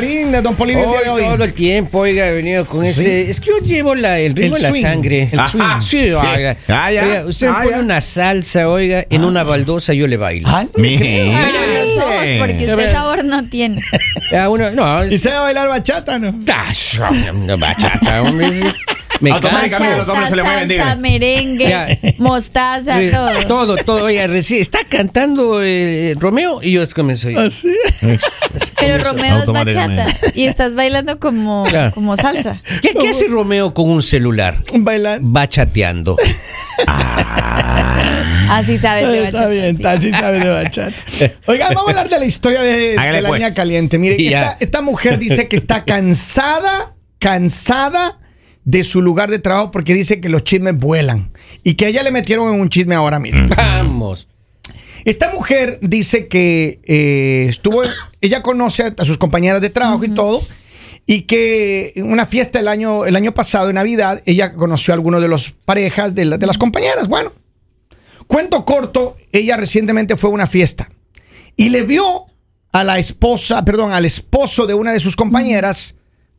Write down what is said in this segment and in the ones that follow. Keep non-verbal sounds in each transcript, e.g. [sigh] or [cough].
Don Polivio el día de Hoy, hoy. todo el tiempo, oiga, he venido con ese. Es que yo llevo la, el ritmo El de la swing, sangre. el swing. Ajá, sí, Sí. oiga. Ah, ya. Oiga, usted me Ah, pone ya. una salsa, oiga, en una baldosa, yo le bailo. Ah, no ojos, porque usted sabor no tiene. [laughs] Ah, uno, no, ¿Y sabe bailar bachata, no? Ah, bachata, hombre. sí. [laughs] Me Automáticamente. canso. los hombres se le mueven, salsa, merengue, Ya. mostaza, todo. Todo, todo, oiga, recién está cantando eh, Romeo y yo comenzo. ¿Así? [laughs] Pero Romeo es bachata y estás bailando como, como salsa. ¿Qué, qué hace Romeo con un celular? Bailar. Bachateando. [laughs] Así sabes de Está bachata. bien, sí. está, sí sabe de bachata. Oiga, vamos a hablar de la historia de, Hágale, de la pues. niña caliente. Mire, esta mujer dice que está cansada, cansada de su lugar de trabajo porque dice que los chismes vuelan y que a ella le metieron en un chisme ahora mismo. Vamos. Esta mujer dice que eh, estuvo, ella conoce a, sus compañeras de trabajo y todo, y que en una fiesta el año, el año pasado, en Navidad, ella conoció a algunos de los parejas de, la- de las compañeras. Bueno, cuento corto, ella recientemente fue a una fiesta y le vio a la esposa, perdón, al esposo de una de sus compañeras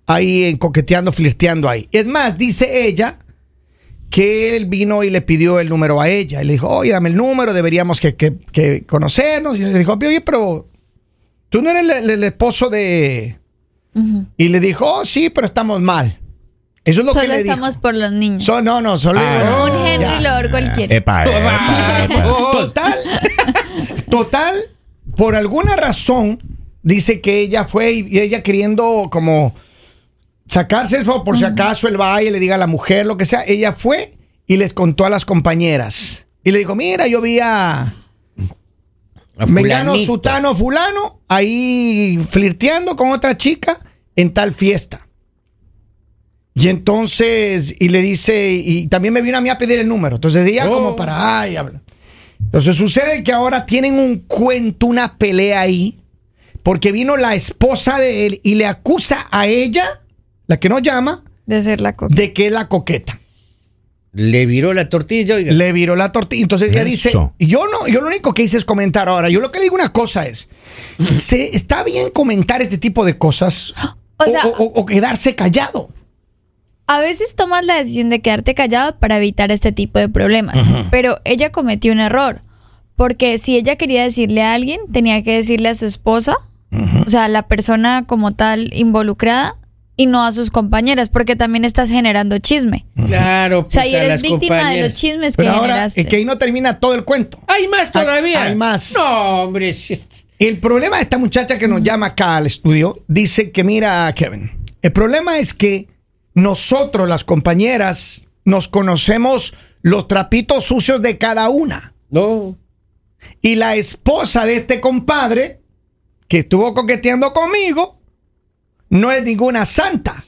ahí coqueteando, flirteando ahí. Es más, dice ella que él vino y le pidió el número a ella. Y le dijo, oye, dame el número, deberíamos que, que- que conocernos. Y le dijo, oye, pero tú no eres el, esposo de... Y le dijo, oh, sí, pero estamos mal. Eso es lo que Solo le estamos dijo. por los niños. So- no, no, solo... Ah, Un Henry Ya. Lord cualquiera. Epa, epa, [laughs] epa. Total, total, por alguna razón, dice que ella fue y y ella queriendo como sacarse eso por si acaso el baile, le diga a la mujer, lo que sea, ella fue y les contó a las compañeras. Y le dijo, mira, yo vi a A Mengano. Sutano, Fulano, ahí flirteando con otra chica en tal fiesta. Y entonces, y le dice, y también me vino a mí a pedir el número. Entonces ella Oh. como para, ay, habla. Entonces sucede que ahora tienen un cuento, una pelea ahí, porque vino la esposa de él y le acusa a ella, la que no llama, De ser la coca. de que es la coqueta. Le viró la tortilla, oiga. Le viró la tortilla. Entonces ella dice, Eso. yo no, yo lo único que hice es comentar ahora. Yo lo que le digo una cosa es, se, está bien comentar este tipo de cosas [gasps] O sea- o, o- o quedarse callado. A veces tomas la decisión de quedarte callado para evitar este tipo de problemas, pero ella cometió un error, porque si ella quería decirle a alguien, tenía que decirle a su esposa, o sea, a la persona como tal involucrada, y no a sus compañeras, porque también estás generando chisme. Claro, O sea, pues y a eres las víctima de los chismes que Pero ahora generaste. es que ahí no termina todo el cuento. Hay más todavía. hay más. No, hombre. El problema de esta muchacha que nos llama acá al estudio dice que mira, Kevin, el problema es que nosotros, las compañeras, nos conocemos los trapitos sucios de cada una. No. Y la esposa de este compadre, que estuvo coqueteando conmigo, no es ninguna santa.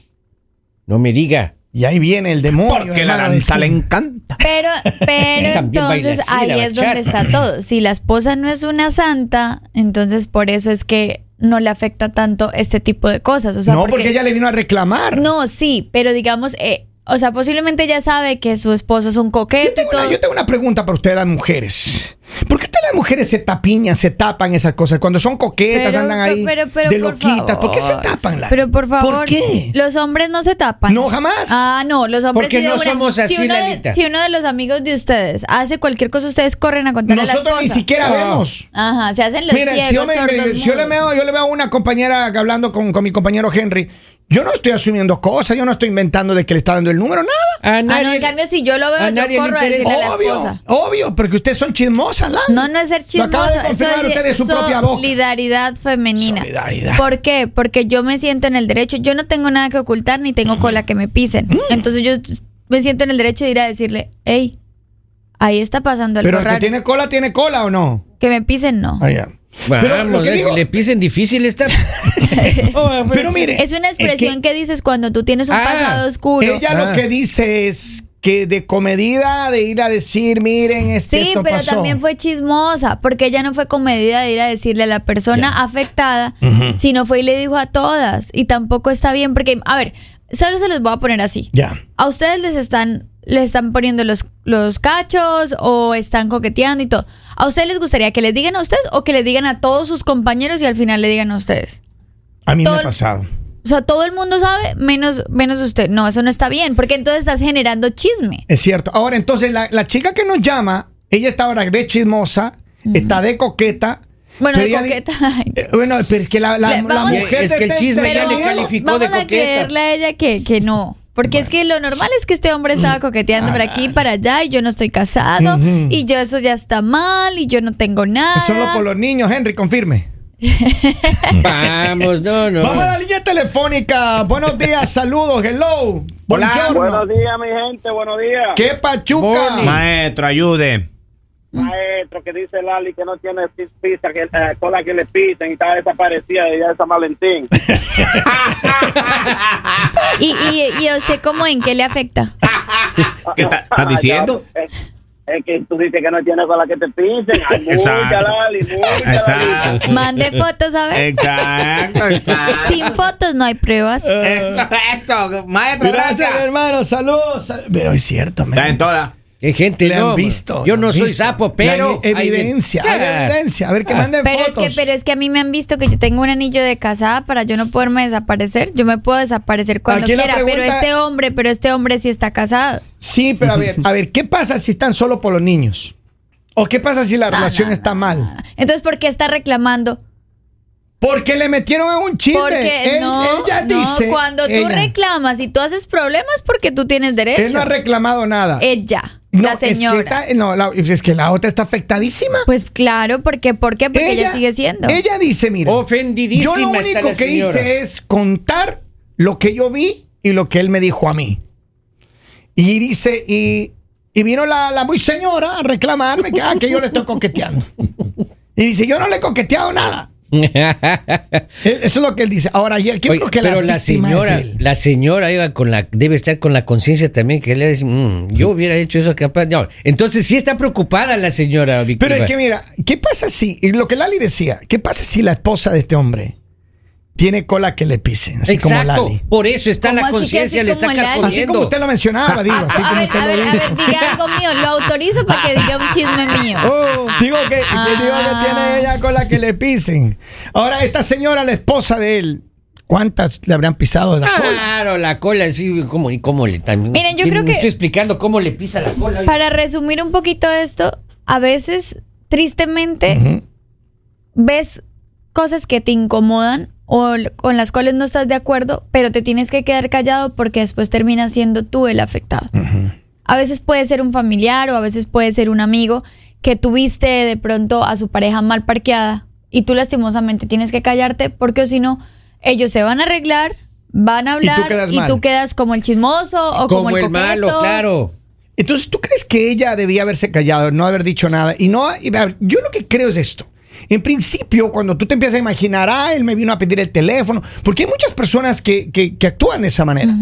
No me diga. Y ahí viene el demonio. Porque la danza le encanta. Pero, [laughs] pero entonces así, ahí es donde está todo. Si la esposa no es una santa, entonces por eso es que no le afecta tanto este tipo de cosas. O sea, no, porque... ella le vino a reclamar. No, sí, pero digamos, eh, o sea, posiblemente ella sabe que su esposo es un Yo coqueto y tengo, todo. una, yo tengo una pregunta para ustedes, las mujeres. ¿Por qué ustedes las mujeres se tapiñan, se tapan esas cosas? Cuando son coquetas, Pero- andan ahí pero- pero de por loquitas. ¿Por qué se tapan? la- Pero por favor, ¿Por qué? los hombres no se tapan. No, jamás. Ah, no, los hombres Porque sí no una- somos así, si uno, de, si uno de los amigos de ustedes hace cualquier cosa, ustedes corren a contarle a la Nosotros ni siquiera vemos. Ajá, se hacen los Mira, ciegos, si yo, me- si yo le veo, yo le veo a una compañera hablando con, con mi compañero Henry. Yo no estoy asumiendo cosas, yo no estoy inventando de que le está dando el número, nada. A Ah, no, nadie. en cambio, si yo lo veo, a yo nadie le corro a interesa. decirle a la Obvio, esposa. obvio, porque ustedes son chismosas, No, no es ser Lo acaba de su propia boca. solidaridad femenina. Solidaridad. ¿Por qué? Porque yo me siento en el derecho, yo no tengo nada que ocultar ni tengo cola que me pisen. Mm. Entonces yo me siento en el derecho de ir a decirle, hey, ahí está pasando algo Pero el que raro. tiene cola, tiene cola o no. Que me pisen, no. Ah, ya. Pero lo Vamos, que le- digo- le pisen difícil esta. [laughs] Oh, [laughs] Pero mire, Es una expresión que- que, dices cuando tú tienes un Ah, pasado oscuro. Ella Ah. lo que dice es que de comedida de ir a decir, miren, este Sí, esto pero pasó. también fue chismosa, porque ella no fue con medida de ir a decirle a la persona afectada, sino fue y le dijo a todas. Y tampoco está bien, porque, a ver, solo se los voy a poner así. Ya. A ustedes les están, les están poniendo los, los cachos o están coqueteando y todo. ¿A ustedes les gustaría que les digan a ustedes o que le digan a todos sus compañeros y al final le digan a ustedes? A mí Todo me ha pasado. O sea, todo el mundo sabe, menos, menos usted. No, eso no está bien, porque entonces estás generando chisme. Es cierto. Ahora, entonces, la, la chica que nos llama, ella está ahora de chismosa, está de coqueta. Bueno, de coqueta. [laughs] Eh, bueno, pero es que la, la- Le- la vamos- mujer. Es que el de- chisme ya le calificó vamos de a coqueta. creerle a ella que, que no. Porque es que lo normal es que este hombre estaba coqueteando por aquí y para allá y yo no estoy casado y yo eso ya está mal y yo no tengo nada. Solo por los niños, Henry, confirme. [laughs] Vamos, no, no. Vamos a la línea telefónica. Buenos días, saludos, hello. Buenos días, mi gente, buenos días. ¿Qué pachuca? Boni. Maestro, ayude. Maestro, que dice Lali que no tiene pis- pizza, que eh, cola que le pisen y está desaparecida de ya de San Valentín. [laughs] ¿Y, y, y a usted cómo en qué le afecta? ¿Qué está- estás diciendo? [laughs] Es, que tú dices que no tiene cola que te pisen. Ay, mucha, [laughs] Exacto. Lali, mucha, Exacto. Mande fotos a ver. Exacto, exacto. [laughs] Sin fotos no hay pruebas. Eso, eso, maestro, Gracias, gracias. mi hermano, saludos. Pero es cierto, man. Está en toda. Qué gente, Le no. han visto. Yo no soy visto. sapo, pero. hay de- Evidencia, hay Ah. evidencia. A ver, que manden Pero es fotos. que, pero es que a mí me han visto que yo tengo un anillo de casada para yo no poderme desaparecer. Yo me puedo desaparecer cuando Aquí quiera, pero este hombre, pero este hombre sí está casado. Sí, pero a ver, [laughs] a ver, ¿qué pasa si están solo por los niños? ¿O qué pasa si la No, relación no, está no, mal? no, no. Entonces, ¿por qué está reclamando? Porque le metieron a un chisme. Porque Él- no, ella no, dice. cuando tú ella, reclamas y tú haces problemas porque tú tienes derecho. Él no ha reclamado nada. Ella, No, la es que señora. está- no, la, es que la otra está afectadísima. Pues claro, porque ¿por qué? Porque ella, sigue siendo. Ella dice, mira. Ofendidísima Yo lo está único la que señora. hice es contar lo que yo vi y lo que él me dijo a mí. Y dice, y, y vino la, la muy señora a reclamarme que, ah, que yo le estoy coqueteando. Y dice, yo no le he coqueteado nada. [laughs] E- Eso es lo que él dice. Ahora, yo creo que pero la, señora, la señora oiga, con la, debe estar con la conciencia también que le dice, "Mm, yo hubiera hecho eso capaz. No, entonces sí está preocupada la señora víctima. Pero es que mira, ¿qué pasa si, y lo que Lali decía, ¿qué pasa si la esposa de este hombre tiene cola que le pisen? Así como Lali. por eso está ¿Cómo la conciencia, le está Lali? Así carcomiendo. como usted lo mencionaba, [laughs] digo, así a como ver, usted a lo ver, a dijo. ver, diga algo mío. Lo autorizo para que diga un chisme mío. [laughs] Oh. Digo que, que digo que tiene ella con la que le pisen. Ahora, esta señora, la esposa de él, ¿cuántas le habrán pisado la cola? Claro, la cola, sí, ¿cómo, y cómo le también? Miren, yo me creo que- estoy explicando cómo le pisa la cola. Para resumir un poquito esto, a veces, tristemente, ves cosas que te incomodan o con las cuales no estás de acuerdo, pero te tienes que quedar callado porque después terminas siendo tú el afectado. A veces puede ser un familiar o a veces puede ser un amigo que tuviste de pronto a su pareja mal parqueada y tú lastimosamente tienes que callarte porque si no, ellos se van a arreglar, van a Y tú hablar quedas y tú quedas como el chismoso o como, como el coqueto. malo, claro. Entonces, ¿tú crees que ella debía haberse callado, no haber dicho nada? Y no, yo lo que creo es esto. En principio, cuando tú te empiezas a imaginar, ah, él me vino a pedir el teléfono, porque hay muchas personas que, que- que actúan de esa manera.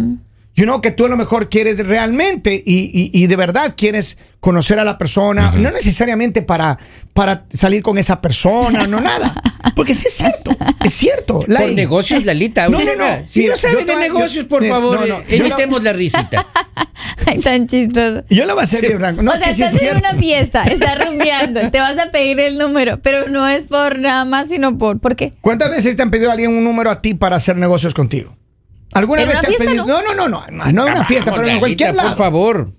You know, que tú a lo mejor quieres realmente y, y- y de verdad quieres conocer a la persona, no necesariamente para, para salir con esa persona, no nada. [laughs] Porque sí es cierto, es cierto. Por negocios, Lalita. No, no, no. Si Mira, no sabe de a- yo- negocios, por mira, favor, no, no, evitemos la risita. [laughs] Ay, tan chistoso. Yo le voy a hacer bien blanco. No, o es sea, que sí estás es en una fiesta, [laughs] estás rumbeando, te vas a pedir el número, pero no es por nada más, sino por. ¿Por qué? ¿Cuántas veces te han pedido alguien un número a ti para hacer negocios contigo? ¿Alguna ¿En vez te han fiesta, pedido? no? No, no, no, no, en una fiesta, pero en cualquier lado. Por favor.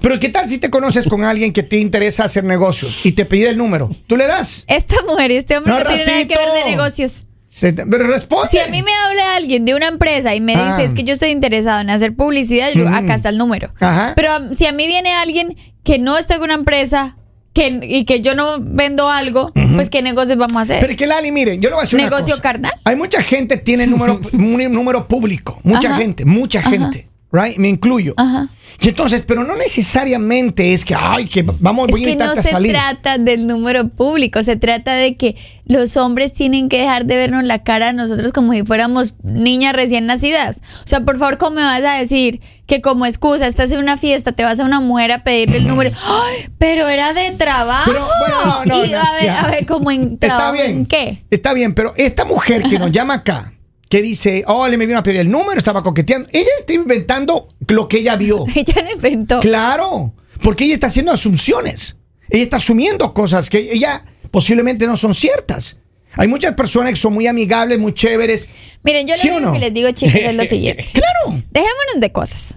Pero ¿qué tal si te conoces con alguien que te interesa hacer negocios y te pide el número? ¿Tú le das? Esta mujer y este hombre no, tienen nada que ver de negocios. Pero responde. Si a mí me habla alguien de una empresa y me Ah. dice es que yo estoy interesado en hacer publicidad, yo digo, Mm. acá está el número. Ajá. Pero um, si a mí viene alguien que no está en una empresa que, y que yo no vendo algo, pues ¿qué negocios vamos a hacer? Pero es que Lali, miren, yo le voy a una ¿Negocio cosa. carnal? Hay mucha gente que tiene número, [laughs] un número público. Mucha Ajá. gente, mucha Ajá. gente. Right? Me incluyo. Ajá. Y entonces, pero no necesariamente es que, ay, que vamos, Es voy a que no invitarte se a salir. trata del número público, se trata de que los hombres tienen que dejar de vernos la cara a nosotros como si fuéramos niñas recién nacidas. O sea, por favor, ¿cómo me vas a decir que como excusa estás en una fiesta, te vas a una mujer a pedirle el número? ¡Ay! Pero era de trabajo. Pero, bueno, no, no, y no, a ver, a ver, como en Está trabajo, bien. ¿en qué? Está bien, pero esta mujer que nos llama acá, que dice, oh, le me vino a pedir el número, estaba coqueteando, ella está inventando lo que ella vio. [laughs] Ella no inventó. Claro, porque ella está haciendo asunciones. Ella está asumiendo cosas que ella posiblemente no son ciertas. Hay muchas personas que son muy amigables, muy chéveres. Miren, yo ¿Sí lo único no? que les digo, chicos, es lo [laughs] siguiente. Claro. Dejémonos de cosas.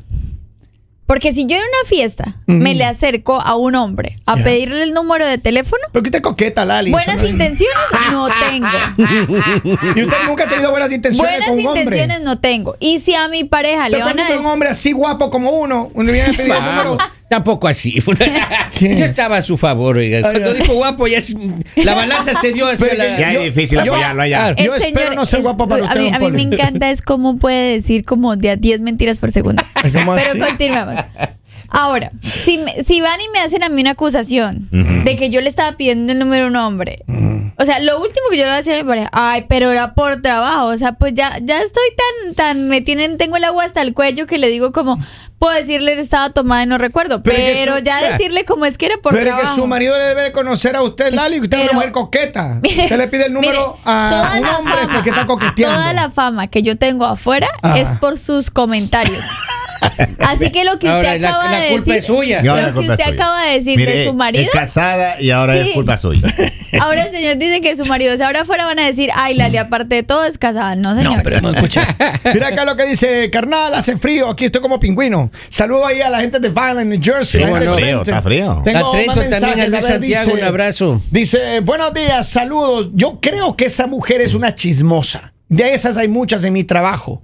Porque si yo en una fiesta me le acerco a un hombre a pedirle el número de teléfono, ¿Por qué te coqueta, Lali? buenas intenciones no tengo. [laughs] Y usted nunca ha tenido buenas intenciones Buenas con un hombre. intenciones no tengo. Y si a mi pareja ¿Te le van a de un decir... hombre así guapo como uno? Uno viene a pedir el número. [laughs] Tampoco así. [laughs] ¿Qué? Yo estaba a su favor, oiga. Cuando dijo guapo, ya la balanza se dio hacia la. Ya es difícil yo- apoyarlo allá. Yo espero no ser el- guapo para a usted, mí, a mí me encanta es cómo puede decir como de a 10 mentiras por segundo. [laughs] ¿Cómo Pero así? continuemos. Ahora, si, me- si van y me hacen a mí una acusación de que yo le estaba pidiendo el número a un hombre, o sea, lo último que yo le voy a decir a mi pareja, ay, pero era por trabajo, o sea, pues ya, ya estoy tan, tan, me tienen, tengo el agua hasta el cuello que le digo como, puedo decirle estaba tomada y no recuerdo, Pero pero, que su- ya decirle como es que era por Pero es que trabajo. su marido le debe conocer a usted, Lali, que usted es una Pero- mujer coqueta. Mire, [laughs] usted le pide el número mire, a un hombre fama- porque está coqueteando. Toda la fama que yo tengo afuera Ah. es por sus comentarios. [laughs] [laughs] Así que lo que usted Ahora, acaba la de culpa decir, es suya. Y ahora la lo que culpa es usted suya. acaba de decir Mire, de su marido. Es casada y ahora Sí. es culpa suya. [laughs] Ahora el señor dice que su marido, o sea, ahora afuera van a decir, ay, Lali, aparte de todo es casada. No, señor. No, pero no escucha. [laughs] Mira acá lo que dice, carnal, hace frío, aquí estoy como pingüino. Saludo ahí a la gente de Violent, New Jersey. Sí, la gente bueno. Frío, está frío. Tengo también, a Luis Santiago, un abrazo. Dice, buenos días, saludos. Yo creo que esa mujer es una chismosa. De esas hay muchas en mi trabajo.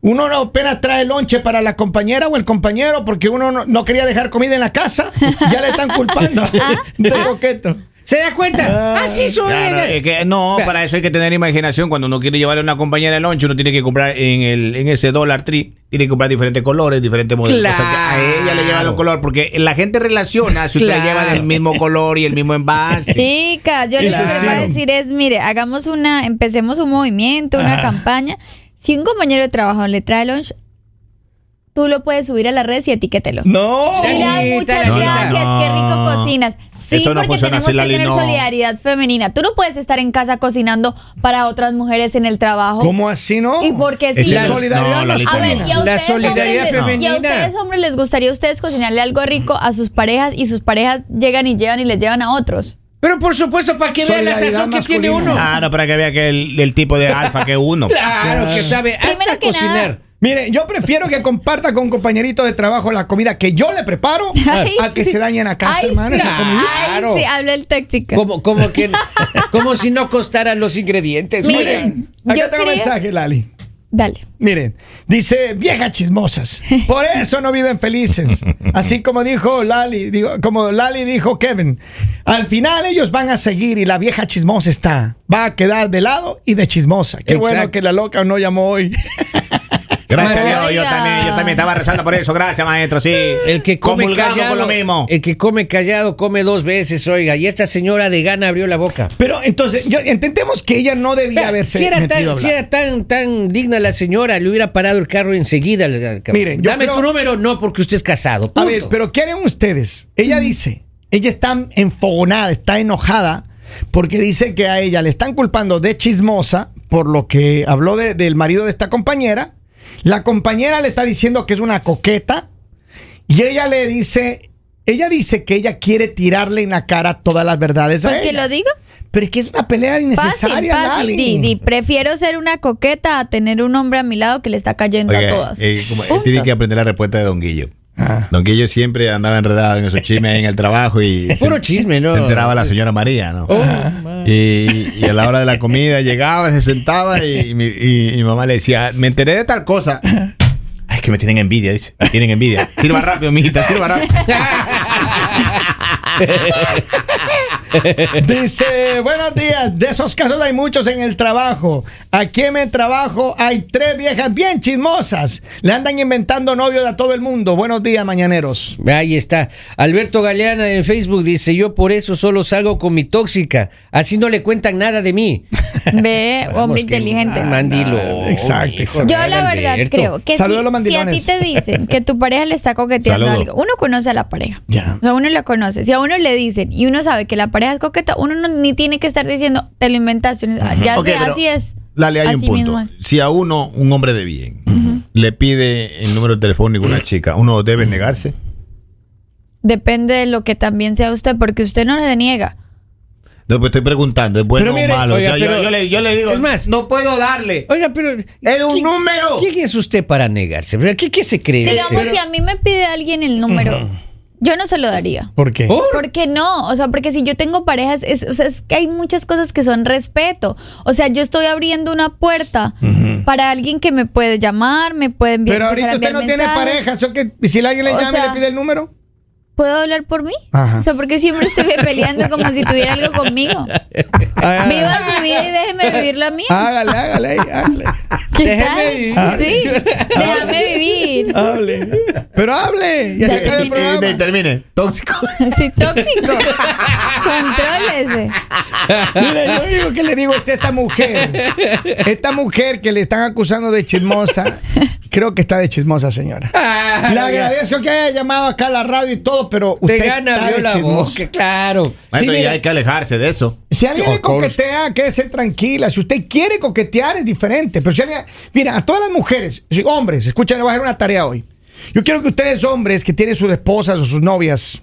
Uno no apenas trae lonche para la compañera o el compañero porque uno no, no quería dejar comida en la casa. Ya le están culpando [laughs] [laughs] de coqueto. ¿Se da cuenta? Así soy. Claro, oiga. es que no, Claro. para eso hay que tener imaginación. Cuando uno quiere llevarle a una compañera de lunch, uno tiene que comprar en el en ese Dollar Tree, tiene que comprar diferentes colores, diferentes modelos. Claro. O sea, que a ella le lleva un color, porque la gente relaciona si usted lleva del mismo color y el mismo envase. Chica, yo lo que voy a decir es, mire, hagamos una, empecemos un movimiento, una Ah. campaña. Si un compañero de trabajo le trae lunch, tú lo puedes subir a las redes y etiquételo. No. "Ay, muchas No, gracias, no. qué rico cocinas. Sí, Esto no porque tenemos así, que Lali, tener no. solidaridad femenina. Tú no puedes estar en casa cocinando para otras mujeres en el trabajo. ¿Cómo así no? ¿Y por qué sí? La- solidaridad no, Lalita, A ver, y a La ustedes, solidaridad hombres, femenina. Y a ustedes, hombres, les gustaría a ustedes cocinarle algo rico a sus parejas y sus parejas llegan y llevan y les llevan a otros. Pero por supuesto, para que vean la sazón que tiene uno. Ah, no, para que vea que el, el tipo de alfa que uno. [laughs] Claro, que sabe hasta que cocinar. nada- Mire, yo prefiero que comparta con un compañerito de trabajo la comida que yo le preparo [laughs] Ay, a que sí. se dañe en la casa, hermano, sí. esa comida. Claro. Sí, habla el tóxico. Como, como que [laughs] como si no costaran los ingredientes. Miren, acá yo tengo un mensaje, Lali. Dale. Miren, dice viejas chismosas. Por eso no viven felices. Así como dijo Lali, digo, como Lali dijo Kevin. Al final ellos van a seguir y la vieja chismosa está. Va a quedar de lado y de chismosa. Qué Exacto. bueno que la loca no llamó hoy. [laughs] Gracias a Dios, yo también, yo también estaba rezando por eso. Gracias, maestro, sí. El que come callado, lo mismo. el que come callado come dos veces, oiga. Y esta señora de gana abrió la boca. Pero entonces, yo, entendemos que ella no debía haberse si era, metido a tan, si era tan, tan digna la señora, le hubiera parado el carro enseguida. Miren, yo Dame creo- tu número, no, porque usted es casado. A ver, pero ¿qué harían ustedes? Ella dice, ella está enfogonada, está enojada, porque dice que a ella le están culpando de chismosa por lo que habló de- del marido de esta compañera. La compañera le está diciendo que es una coqueta y ella le dice, ella dice que ella quiere tirarle en la cara todas las verdades a Pues que ella. lo diga. Pero es que es una pelea innecesaria, fácil. Di, di, prefiero ser una coqueta a tener un hombre a mi lado que le está cayendo Oiga, a todas. eh, como- eh, tiene que aprender la respuesta de Don Guillo. Ah. Don siempre andaba enredado en esos chismes en el trabajo y [laughs] Puro se- chisme, ¿no? Se enteraba la señora María, ¿no? Oh, y, y a la hora de la comida llegaba, se sentaba y, mi, y mi mamá le decía, me enteré de tal cosa. Ay, es que me tienen envidia, dice. Me tienen envidia. Sirva rápido, mijita, sirva rápido. [laughs] [laughs] Dice, buenos días. De esos casos hay muchos en el trabajo. Aquí en mi trabajo hay tres viejas bien chismosas. Le andan inventando novios a todo el mundo. Buenos días, mañaneros. Ahí está. Alberto Galeana en Facebook dice, yo por eso solo salgo con mi tóxica. Así no le cuentan nada de mí. [laughs] Ve, hombre inteligente. Mandilo. Exacto, hijo, exacto. Yo la verdad Alberto. creo que si, Saludos a los si a ti te dicen que tu pareja le está coqueteando algo, uno conoce a la pareja. Ya. O sea, uno lo conoce. Si a uno le dicen y uno sabe que la pareja es coqueta, uno no, ni tiene que estar diciendo, te lo inventaste. Ya Ok, sé, pero, así es. Lale, hay un Así punto. mismo. Si a uno, un hombre de bien, le pide el número telefónico a una chica, ¿uno debe negarse? Depende de lo que también sea usted, porque usted no le niega. No, pues estoy preguntando, ¿es bueno Pero mire, o malo? oiga, yo, pero- yo le, yo le digo, es más- no puedo darle. Oiga, pero. Es un ¿quién- número. ¿Quién es usted para negarse? ¿Qué, qué se cree? Digamos, usted? si a mí me pide alguien el número, yo no se lo daría. ¿Por qué? ¿Por? Porque no, o sea, porque si yo tengo parejas, es, o sea, es que hay muchas cosas que son respeto. O sea, yo estoy abriendo una puerta para alguien que me puede llamar, me puede enviar. Pero a ahorita usted no tiene pareja, ¿so que y si alguien le O llama y le pide el número? ¿Puedo hablar por mí? Ajá. O sea, porque siempre estoy peleando como si tuviera algo conmigo. Viva su vida y déjeme vivir la mía. Hágale, hágale, hágale. ¿Qué Déjeme tal? vivir. Sí, déjame vivir. Hable. Pero hable. Ya se acaba el programa. y termine. Tóxico. Sí, tóxico. Contrólese. Mire, yo digo que le digo a usted, esta mujer, esta mujer que le están acusando de chismosa, creo que está de chismosa, señora. Ah, Le agradezco que haya llamado acá a la radio y todo, pero Te usted gana, está abrió de la chismosa. boca, claro. Maestro, mire. ya hay que alejarse de eso. Si alguien le coquetea, quédese tranquila. Si usted quiere coquetear, es diferente. Pero si alguien, mira, a todas las mujeres, si- hombres, escuchen, le voy a hacer una tarea hoy. Yo quiero que ustedes, hombres, que tienen sus esposas o sus novias,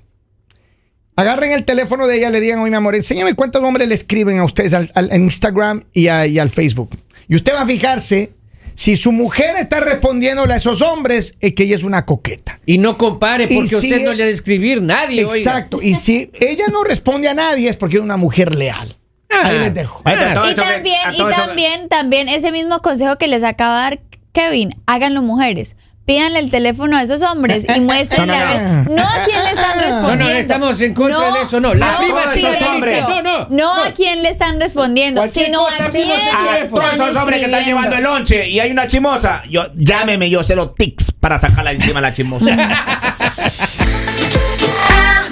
agarren el teléfono de ella y le digan, oye, mi amor, enséñame cuántos hombres le escriben a ustedes al, al- en Instagram y, a- y al Facebook. Y usted va a fijarse si su mujer está respondiéndole a esos hombres, es que ella es una coqueta. Y no compare, porque si usted no es- le ha de escribir nadie, oiga. Exacto. Y si ella no responde a nadie, es porque es una mujer leal. Ahí les dejo. Y también, y también, también ese mismo consejo que les acaba de dar Kevin, háganlo mujeres pídanle el teléfono a esos hombres y [laughs] muéstrenle no, a ver. No a quién le están respondiendo. No, no, estamos en contra de eso, no. La prima sí, esos hombres. No, no, no. a quién le están respondiendo, sino cosa, a ah, todos esos hombres que están llevando el lonche y hay una chimosa. Yo, llámeme, yo se los tics para sacarla encima a la chimosa. [laughs] Ah,